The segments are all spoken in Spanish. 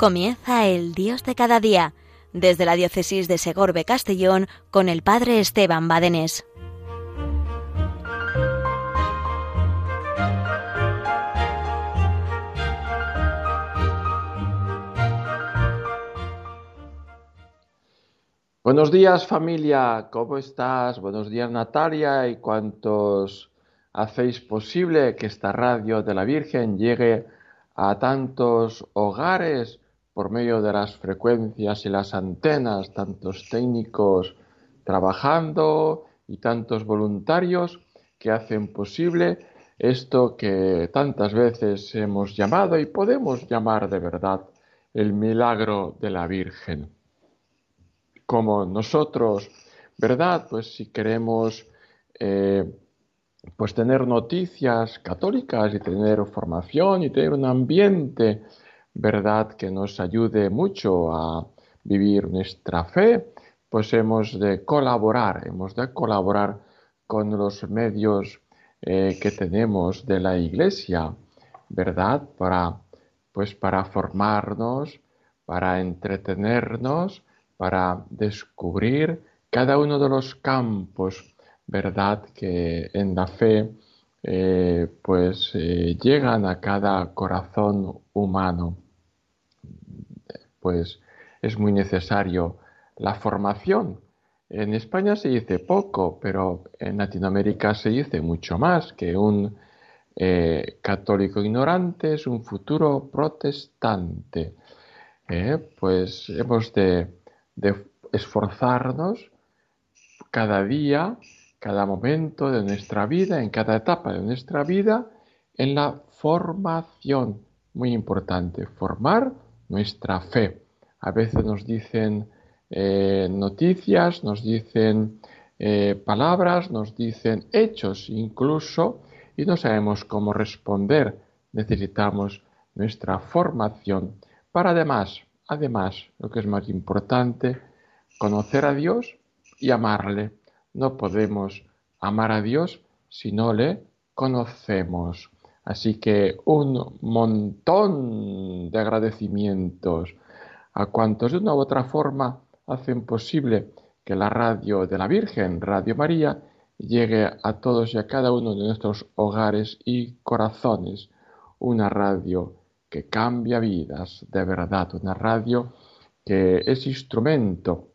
Comienza el Dios de cada día, desde la diócesis de Segorbe Castellón con el Padre Esteban Badenés. Buenos días familia, ¿cómo estás? Buenos días Natalia y cuantos hacéis posible que esta radio de la Virgen llegue a tantos hogares por medio de las frecuencias y las antenas, tantos técnicos trabajando y tantos voluntarios que hacen posible esto que tantas veces hemos llamado y podemos llamar de verdad el milagro de la Virgen. Como nosotros, ¿verdad? Pues si queremos eh, pues tener noticias católicas y tener formación y tener un ambiente verdad que nos ayude mucho a vivir nuestra fe, pues hemos de colaborar, hemos de colaborar con los medios eh, que tenemos de la Iglesia, ¿verdad? Para, pues para formarnos, para entretenernos, para descubrir cada uno de los campos, ¿verdad? Que en la fe eh, pues eh, llegan a cada corazón humano. Pues es muy necesario la formación. En España se dice poco, pero en Latinoamérica se dice mucho más que un eh, católico ignorante es un futuro protestante. pues hemos de esforzarnos cada día cada momento de nuestra vida, en cada etapa de nuestra vida, en la formación. Muy importante, formar nuestra fe. A veces nos dicen eh, noticias, nos dicen eh, palabras, nos dicen hechos incluso, y no sabemos cómo responder. Necesitamos nuestra formación para además, además, lo que es más importante, conocer a Dios y amarle no podemos amar a Dios si no le conocemos. Así que un montón de agradecimientos a cuantos de una u otra forma hacen posible que la radio de la Virgen, Radio María, llegue a todos y a cada uno de nuestros hogares y corazones. Una radio que cambia vidas, de verdad, una radio que es instrumento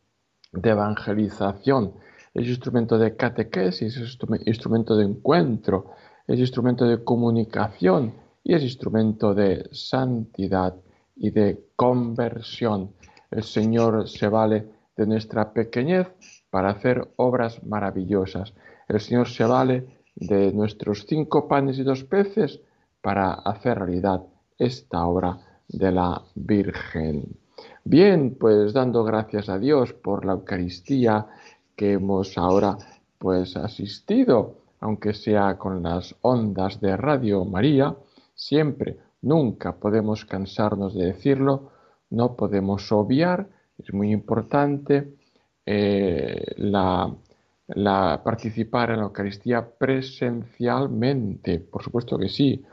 de evangelización, es instrumento de catequesis, es instrumento de encuentro, es instrumento de comunicación y es instrumento de santidad y de conversión. El Señor se vale de nuestra pequeñez para hacer obras maravillosas. El Señor se vale de nuestros cinco panes y dos peces para hacer realidad esta obra de la Virgen. Bien, pues dando gracias a Dios por la Eucaristía que hemos ahora pues asistido, aunque sea con las ondas de Radio María, siempre, nunca podemos cansarnos de decirlo, no podemos obviar, es muy importante eh, la, participar en la Eucaristía presencialmente, por supuesto que sí,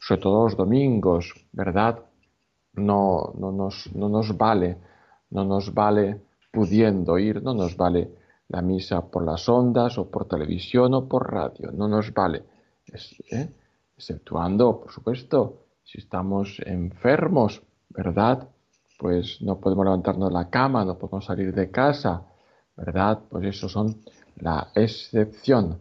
sobre todo los domingos, ¿verdad? No, no, nos, no nos vale, no nos vale pudiendo ir, no nos vale la misa por las ondas o por televisión o por radio. No nos vale. ¿eh? Exceptuando, por supuesto, si estamos enfermos, ¿verdad? Pues no podemos levantarnos de la cama, no podemos salir de casa, ¿verdad? Pues eso son la excepción.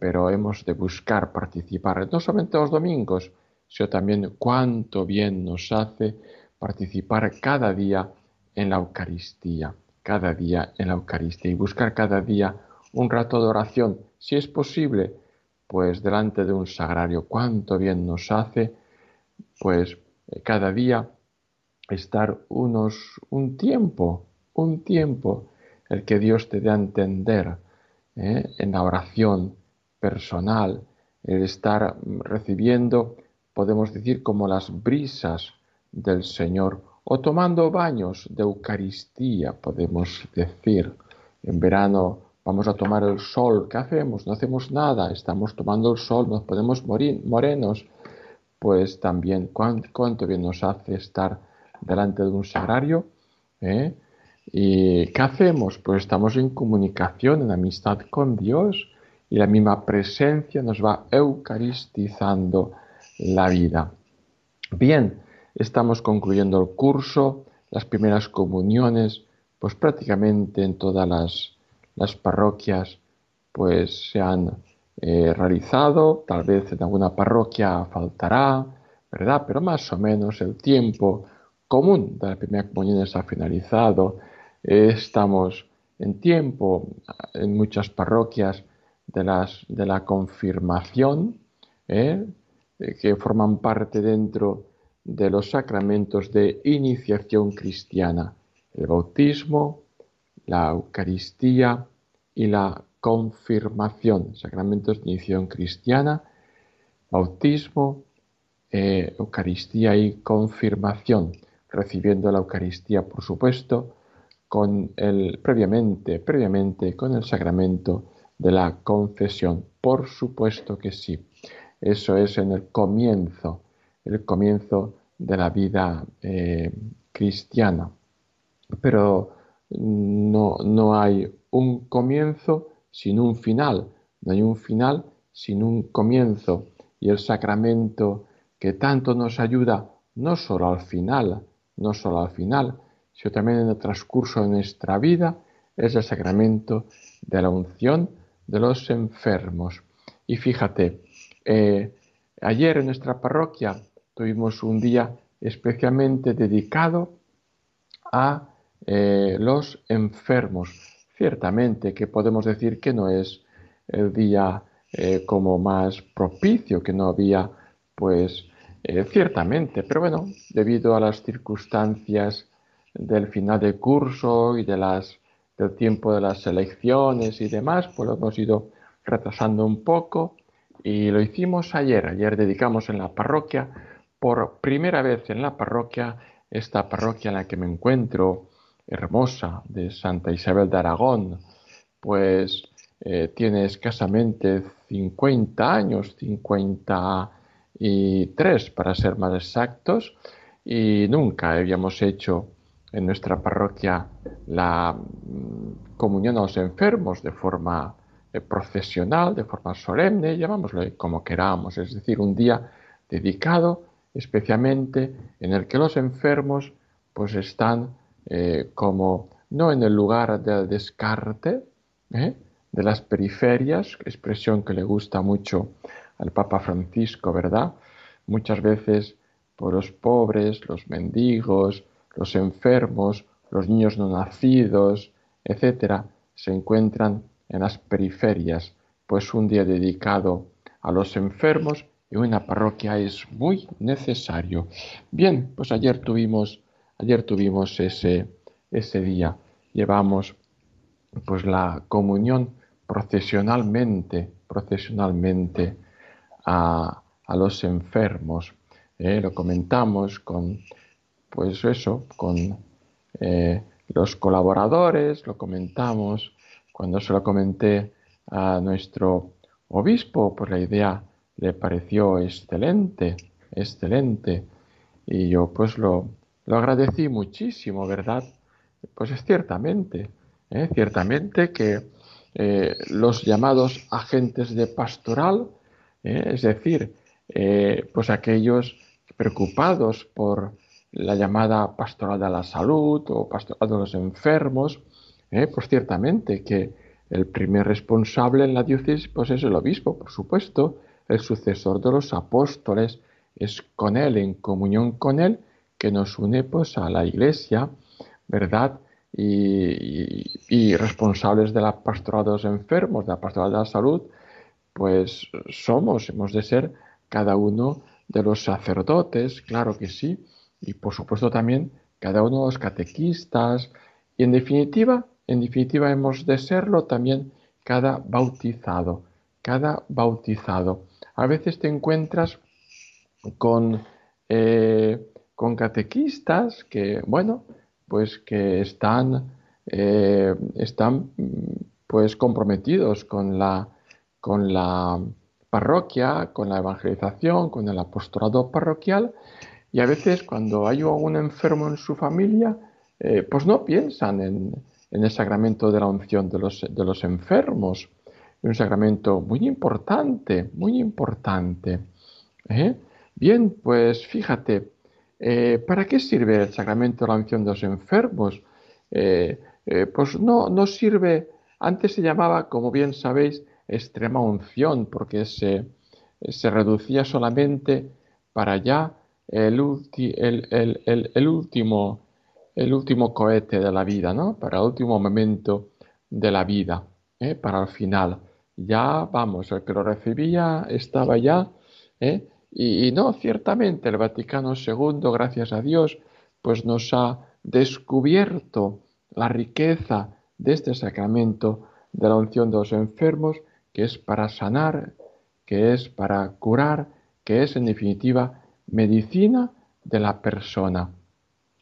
Pero hemos de buscar participar, no solamente los domingos, sino también cuánto bien nos hace participar cada día en la Eucaristía cada día en la Eucaristía y buscar cada día un rato de oración, si es posible, pues delante de un sagrario. Cuánto bien nos hace, pues eh, cada día estar unos un tiempo, un tiempo, el que Dios te dé a entender ¿eh? en la oración personal, el estar recibiendo, podemos decir, como las brisas del Señor o tomando baños de Eucaristía, podemos decir. En verano vamos a tomar el sol, ¿qué hacemos? No hacemos nada, estamos tomando el sol, nos podemos morir morenos. Pues también cuánto, bien nos hace estar delante de un sagrario. ¿eh? ¿Y qué hacemos? Pues estamos en comunicación, en amistad con Dios y la misma presencia nos va eucaristizando la vida. Bien, estamos concluyendo el curso, las primeras comuniones, pues prácticamente en todas las, parroquias pues se han eh, realizado, tal vez en alguna parroquia faltará, ¿verdad? Pero más o menos el tiempo común de las primeras comuniones ha finalizado. estamos en tiempo en muchas parroquias de, las, de la confirmación, ¿eh? Eh, que forman parte dentro de los sacramentos de iniciación cristiana, el bautismo, la Eucaristía y la confirmación, sacramentos de iniciación cristiana, bautismo, eh, Eucaristía y confirmación, recibiendo la Eucaristía, por supuesto, con el, previamente, previamente con el sacramento de la confesión. Por supuesto que sí. Eso es en el comienzo, el comienzo de la vida eh, cristiana. Pero no, no hay un comienzo sin un final, no hay un final sin un comienzo. Y el sacramento que tanto nos ayuda, no solo al final, no solo al final, sino también en el transcurso de nuestra vida, es el sacramento de la unción de los enfermos. Y fíjate, eh, ayer en nuestra parroquia tuvimos un día especialmente dedicado a eh, los enfermos. Ciertamente que podemos decir que no es el día eh, como más propicio, que no había, pues, ciertamente, pero bueno, debido a las circunstancias del final de curso y de las del tiempo de las elecciones y demás, pues lo hemos ido retrasando un poco y lo hicimos ayer. Ayer dedicamos en la parroquia, por primera vez en la parroquia, esta parroquia en la que me encuentro, hermosa, de Santa Isabel de Aragón, pues eh, tiene escasamente 50 años, 53 para ser más exactos, y nunca habíamos hecho en nuestra parroquia la mm, comunión a los enfermos de forma eh, procesional, de forma solemne, llamámoslo como queramos, es decir, un día dedicado especialmente en el que los enfermos pues están eh, como no en el lugar del descarte ¿eh? de las periferias, expresión que le gusta mucho al Papa Francisco, ¿verdad? Muchas veces por los pobres, los mendigos, los enfermos, los niños no nacidos, etcétera, se encuentran en las periferias, pues un día dedicado a los enfermos en una parroquia es muy necesario. Bien, pues ayer tuvimos, ayer tuvimos ese, ese día. Llevamos pues la comunión procesionalmente, procesionalmente a, los enfermos. Eh, lo comentamos con pues eso, con eh, los colaboradores, lo comentamos, cuando se lo comenté a nuestro obispo, pues la idea le pareció excelente, excelente, y yo pues lo, lo agradecí muchísimo, ¿verdad? Pues es ciertamente, ¿eh? ciertamente que eh, los llamados agentes de pastoral, es decir, pues aquellos preocupados por la llamada pastoral de la salud o pastoral de los enfermos, ¿eh? pues ciertamente que el primer responsable en la diócesis pues es el obispo, por supuesto, el sucesor de los apóstoles, es con él, en comunión con él, que nos une pues a la iglesia, ¿verdad? Y, responsables de la pastoral de los enfermos, de la pastoral de la salud, pues somos, hemos de ser cada uno de los sacerdotes, claro que sí, y por supuesto también cada uno de los catequistas y en definitiva, en definitiva hemos de serlo también cada bautizado, cada bautizado. A veces te encuentras con, eh, con catequistas que, bueno, pues que están, eh, están pues comprometidos con la, con la parroquia, con la evangelización, con el apostolado parroquial Y a veces cuando hay algún enfermo en su familia, eh, pues no piensan en, el sacramento de la unción de los, de los enfermos. Un sacramento muy importante, muy importante. ¿eh? Bien, pues fíjate, eh, ¿para qué sirve el sacramento de la unción de los enfermos? pues no, no sirve, antes se llamaba, como bien sabéis, extrema unción, porque se, se reducía solamente para ya el, el, último, el último cohete de la vida, ¿no? Para el último momento de la vida, ¿eh? para el final. Ya, vamos, el que lo recibía estaba ya, ¿eh? y, y, no, ciertamente el Vaticano II, gracias a Dios, pues nos ha descubierto la riqueza de este sacramento de la unción de los enfermos, que es para sanar, que es para curar, que es en definitiva medicina de la persona.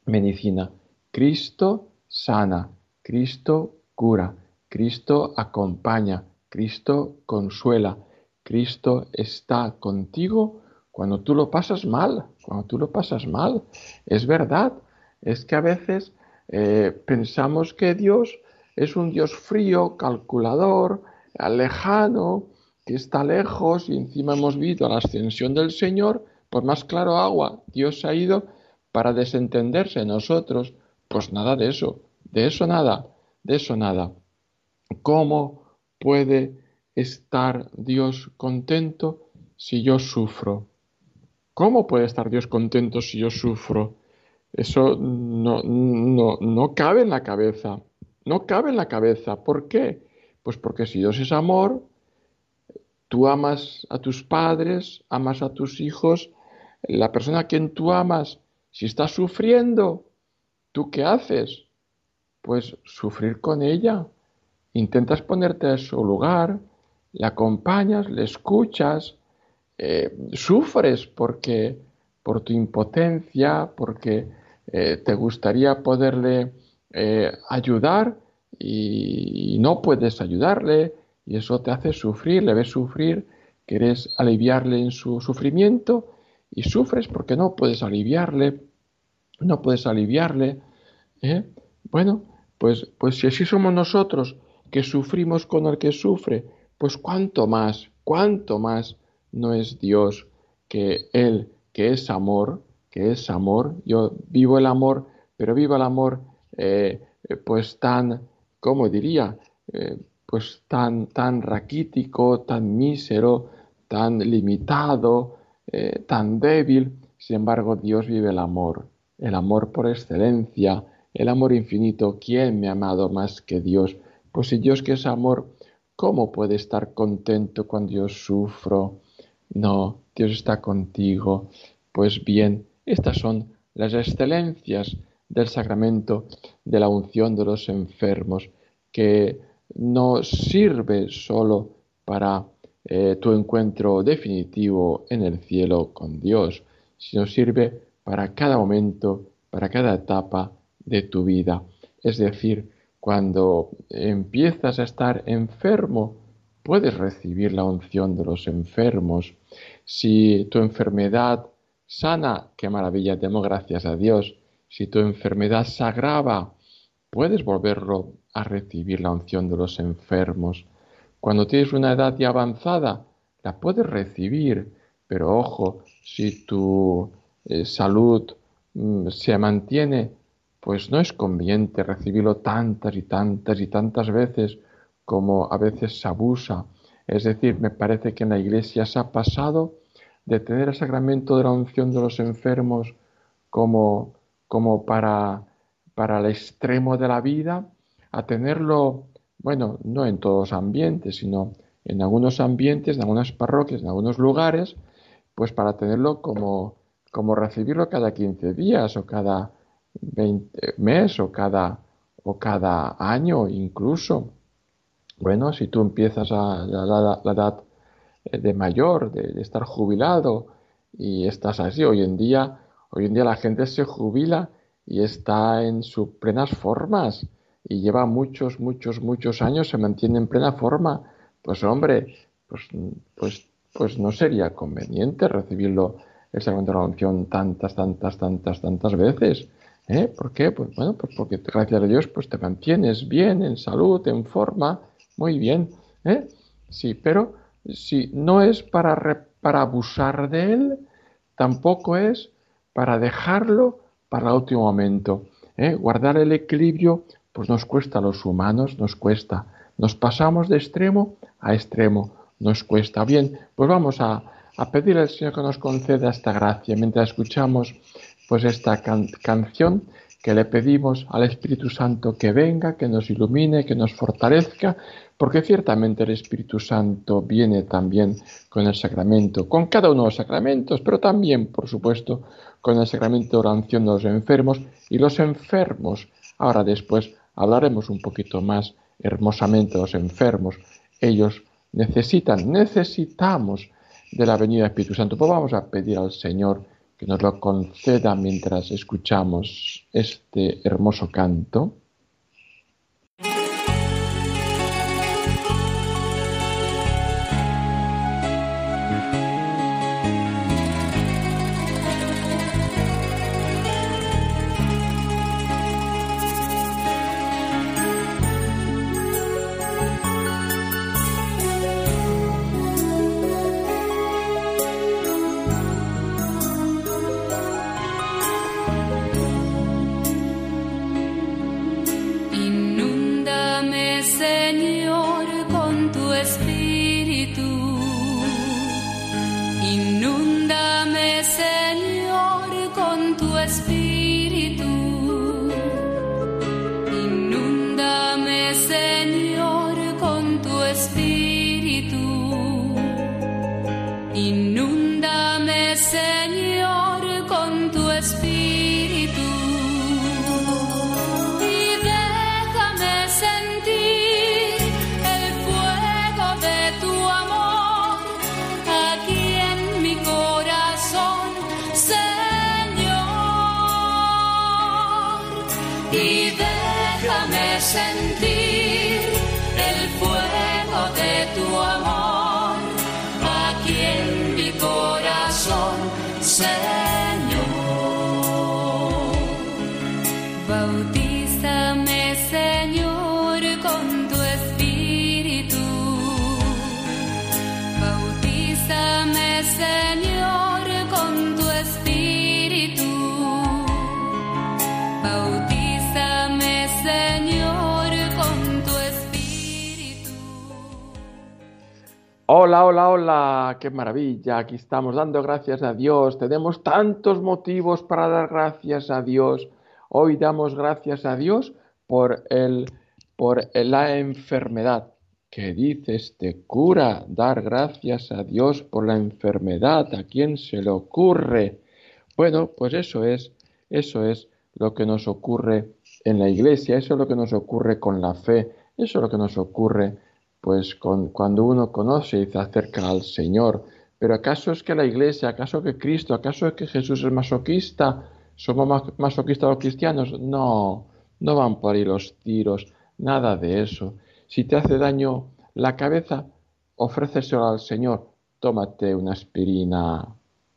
Medicina. Cristo sana, Cristo cura, Cristo acompaña, Cristo consuela, Cristo está contigo cuando tú lo pasas mal, cuando tú lo pasas mal. Es verdad, es que a veces eh, pensamos que Dios es un Dios frío, calculador, lejano, que está lejos y encima hemos visto la ascensión del Señor por más claro agua, Dios ha ido para desentenderse nosotros. Pues nada de eso, de eso nada, de eso nada. ¿Cómo puede estar Dios contento si yo sufro? ¿Cómo puede estar Dios contento si yo sufro? Eso no, no, no cabe en la cabeza. No cabe en la cabeza. ¿Por qué? Pues porque si Dios es amor, tú amas a tus padres, amas a tus hijos, la persona a quien tú amas, si está sufriendo, ¿tú qué haces? Pues sufrir con ella. Intentas ponerte a su lugar, la acompañas, le escuchas, eh, sufres porque por tu impotencia, porque eh, te gustaría poderle eh, ayudar y, no puedes ayudarle y eso te hace sufrir, le ves sufrir, quieres aliviarle en su sufrimiento y sufres porque no puedes aliviarle, no puedes aliviarle. Bueno, pues, pues si así somos nosotros, que sufrimos con el que sufre, pues cuánto más, cuánto más no es Dios que Él, que es amor, que es amor. Yo vivo el amor, pero vivo el amor eh, pues tan, ¿cómo diría? Eh, pues tan, tan raquítico, tan mísero, tan limitado, eh, tan débil, sin embargo Dios vive el amor, el amor por excelencia, el amor infinito. ¿Quién me ha amado más que Dios? Pues si Dios que es amor, ¿cómo puede estar contento cuando yo sufro? No, Dios está contigo. Pues bien, estas son las excelencias del sacramento de la unción de los enfermos, que no sirve solo para eh, tu encuentro definitivo en el cielo con Dios, sino sirve para cada momento, para cada etapa de tu vida. Es decir, cuando empiezas a estar enfermo, puedes recibir la unción de los enfermos. Si tu enfermedad sana, qué maravilla, demos gracias a Dios. Si tu enfermedad se agrava, puedes volverlo a recibir la unción de los enfermos. Cuando tienes una edad ya avanzada, la puedes recibir, pero ojo, si tu eh, salud mm, se mantiene, pues no es conveniente recibirlo tantas y tantas y tantas veces como a veces se abusa. Es decir, me parece que en la iglesia se ha pasado de tener el sacramento de la unción de los enfermos como, como para, para el extremo de la vida, a tenerlo bueno, no en todos los ambientes, sino en algunos ambientes, en algunas parroquias, en algunos lugares, pues para tenerlo como, como recibirlo cada 15 días o cada 20 mes o cada, o cada año incluso. Bueno, si tú empiezas a la, edad de mayor, de, estar jubilado y estás así, hoy en día, hoy en día la gente se jubila y está en sus plenas formas y lleva muchos, muchos, muchos años, se mantiene en plena forma, pues hombre, pues, pues, pues no sería conveniente recibirlo el sacramento la tantas, tantas, tantas, tantas veces. ¿Eh? ¿Por qué? Pues bueno, pues porque gracias a Dios pues te mantienes bien, en salud, en forma, muy bien. ¿eh? Sí, pero si no es para, para abusar de él, tampoco es para dejarlo para el último momento. ¿eh? Guardar el equilibrio, pues nos cuesta a los humanos, nos cuesta. Nos pasamos de extremo a extremo, nos cuesta. Bien, pues vamos a, a pedir al Señor que nos conceda esta gracia mientras escuchamos pues esta canción que le pedimos al Espíritu Santo que venga, que nos ilumine, que nos fortalezca, porque ciertamente el Espíritu Santo viene también con el sacramento, con cada uno de los sacramentos, pero también, por supuesto, con el sacramento de oración de los enfermos y los enfermos. Ahora después hablaremos un poquito más hermosamente de los enfermos. Ellos necesitan, necesitamos de la venida del Espíritu Santo. Pues vamos a pedir al Señor que nos lo conceda mientras escuchamos este hermoso canto. y déjame sentir el fuego de tu amor aquí en mi corazón. Hola, hola, hola, qué maravilla, aquí estamos dando gracias a Dios, tenemos tantos motivos para dar gracias a Dios. Hoy damos gracias a Dios por, el, por la enfermedad. ¿Qué dice este cura? Dar gracias a Dios por la enfermedad. ¿A quién se le ocurre? Bueno, pues eso es, eso es lo que nos ocurre en la iglesia, eso es lo que nos ocurre con la fe, eso es lo que nos ocurre pues cuando uno conoce y se acerca al Señor. Pero ¿acaso es que la Iglesia, acaso que Cristo, acaso es que Jesús es masoquista? ¿Somos masoquistas los cristianos? No, no van por ahí los tiros, nada de eso. Si te hace daño la cabeza, ofréceselo al Señor. Tómate una aspirina,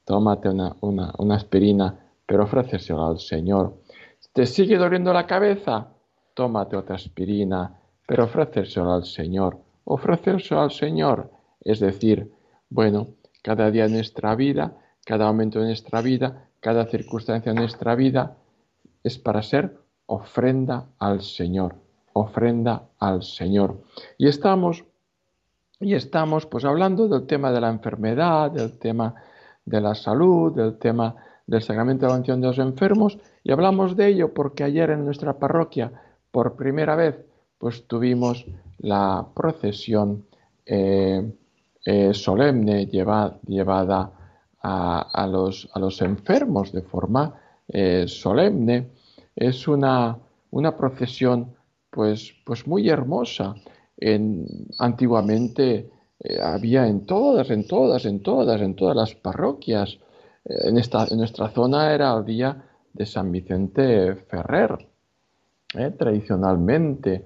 tómate una, una, una aspirina, pero ofréceselo al Señor. ¿Te sigue doliendo la cabeza? Tómate otra aspirina, pero ofréceselo al Señor ofrecerse al Señor, es decir, bueno, cada día de nuestra vida, cada momento de nuestra vida, cada circunstancia de nuestra vida es para ser ofrenda al Señor, ofrenda al Señor. Y estamos y estamos pues hablando del tema de la enfermedad, del tema de la salud, del tema del sacramento de la unción de los enfermos y hablamos de ello porque ayer en nuestra parroquia por primera vez pues tuvimos la procesión eh, eh, solemne llevada a, los, a, los, enfermos de forma eh, solemne. Es una, una procesión pues, pues, muy hermosa. En, antiguamente había en todas, en todas, en todas, en todas las parroquias. En, esta, en nuestra zona era el día de San Vicente Ferrer, tradicionalmente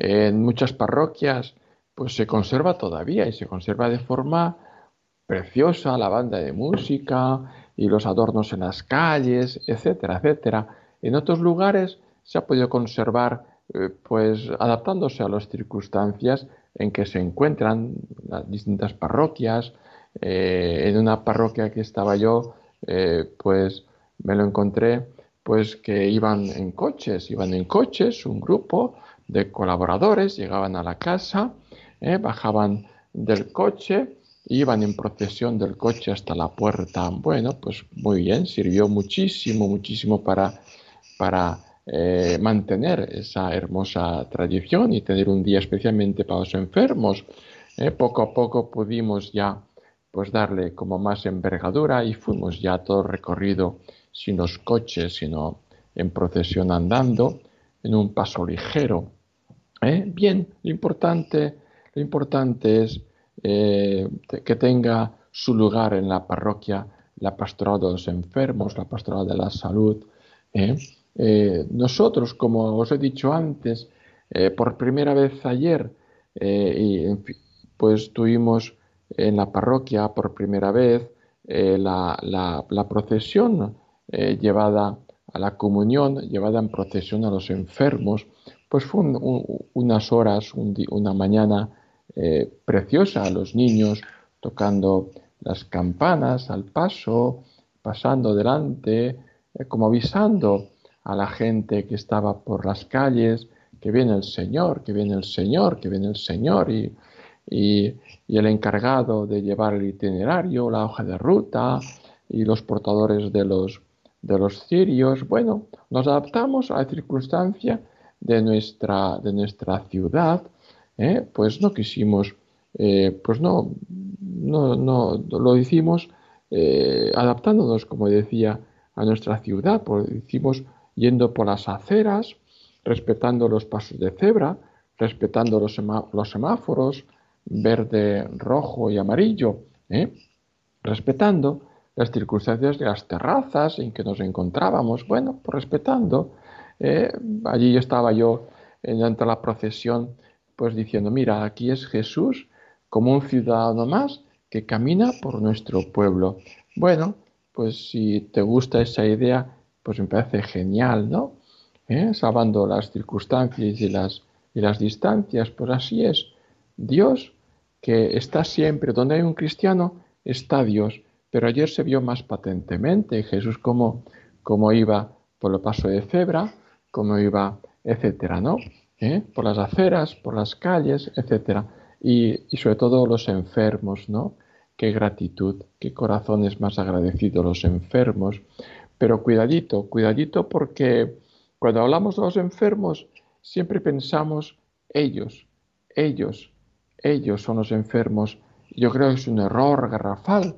en muchas parroquias pues se conserva todavía y se conserva de forma preciosa la banda de música y los adornos en las calles, etcétera, etcétera. En otros lugares se ha podido conservar, eh, pues adaptándose a las circunstancias en que se encuentran las distintas parroquias. Eh, en una parroquia que estaba yo, eh, pues me lo encontré, pues que iban en coches, iban en coches, un grupo de colaboradores, llegaban a la casa, bajaban del coche, iban en procesión del coche hasta la puerta. Bueno, pues muy bien, sirvió muchísimo, muchísimo para, para eh, mantener esa hermosa tradición y tener un día especialmente para los enfermos. Eh, poco a poco pudimos ya pues darle como más envergadura y fuimos ya todo recorrido sin los coches, sino en procesión andando, en un paso ligero. ¿Eh? Bien, lo importante, lo importante es eh, que tenga su lugar en la parroquia la pastoral de los enfermos, la pastoral de la salud. ¿eh? Nosotros, como os he dicho antes, por primera vez ayer, pues tuvimos en la parroquia por primera vez la, la, procesión llevada a la comunión, llevada en procesión a los enfermos, pues fue unas horas, una mañana eh, preciosa los niños tocando las campanas al paso, pasando delante, eh, como avisando a la gente que estaba por las calles que viene el Señor, que viene el Señor, que viene el Señor y, y, el encargado de llevar el itinerario, la hoja de ruta y los portadores de los, de los cirios. Bueno, nos adaptamos a la circunstancia de nuestra, de nuestra ciudad ¿eh? pues no quisimos, eh, pues no, no, no, lo hicimos eh, adaptándonos, como decía, a nuestra ciudad, pues lo hicimos yendo por las aceras, respetando los pasos de cebra, respetando los, los semáforos, verde, rojo y amarillo, respetando las circunstancias de las terrazas en que nos encontrábamos, bueno, pues respetando. Allí estaba yo durante la procesión pues diciendo, mira, aquí es Jesús como un ciudadano más que camina por nuestro pueblo. Bueno, pues si te gusta esa idea, pues me parece genial, ¿no? ¿Eh? Salvando las circunstancias y las, y las distancias, pues así es. Dios, que está siempre, donde hay un cristiano, está Dios. Pero ayer se vio más patentemente Jesús como, como iba por el paso de cebra, como iba, etcétera, ¿no? ¿eh? por las aceras, por las calles, etc. Y, sobre todo los enfermos, ¿no? Qué gratitud, qué corazones más agradecidos los enfermos. Pero cuidadito, cuidadito porque cuando hablamos de los enfermos siempre pensamos ellos, ellos, ellos son los enfermos. Yo creo que es un error garrafal.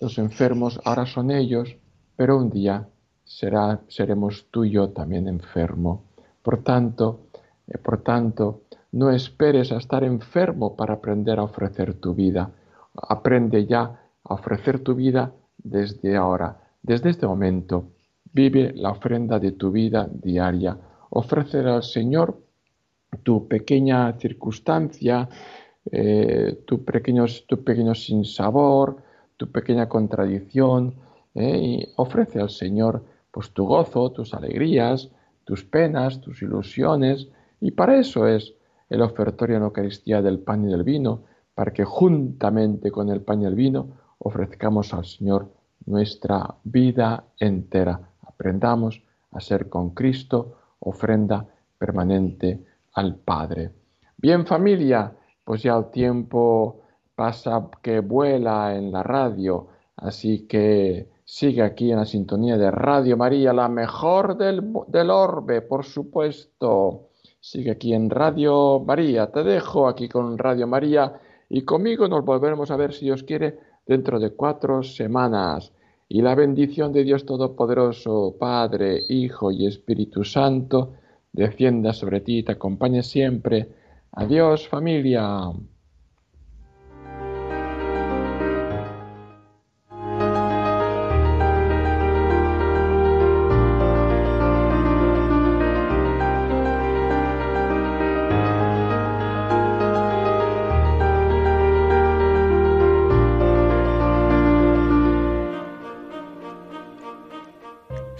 Los enfermos ahora son ellos, pero un día será, seremos tú y yo también enfermo. Por tanto, eh, por tanto, no esperes a estar enfermo para aprender a ofrecer tu vida. Aprende ya a ofrecer tu vida desde ahora, desde este momento. Vive la ofrenda de tu vida diaria. Ofrece al Señor tu pequeña circunstancia, eh, tu, pequeño, tu pequeño sinsabor, tu pequeña contradicción, eh, y ofrece al Señor pues tu gozo, tus alegrías, tus penas, tus ilusiones, y para eso es el ofertorio en Eucaristía del pan y del vino, para que juntamente con el pan y el vino ofrezcamos al Señor nuestra vida entera. Aprendamos a ser con Cristo ofrenda permanente al Padre. Bien familia, pues ya el tiempo pasa que vuela en la radio, así que sigue aquí en la sintonía de Radio María, la mejor del, del orbe, por supuesto. Sigue aquí en Radio María. Te dejo aquí con Radio María y conmigo nos volveremos a ver si Dios quiere dentro de cuatro semanas. Y la bendición de Dios Todopoderoso, Padre, Hijo y Espíritu Santo, descienda sobre ti y te acompañe siempre. Adiós familia.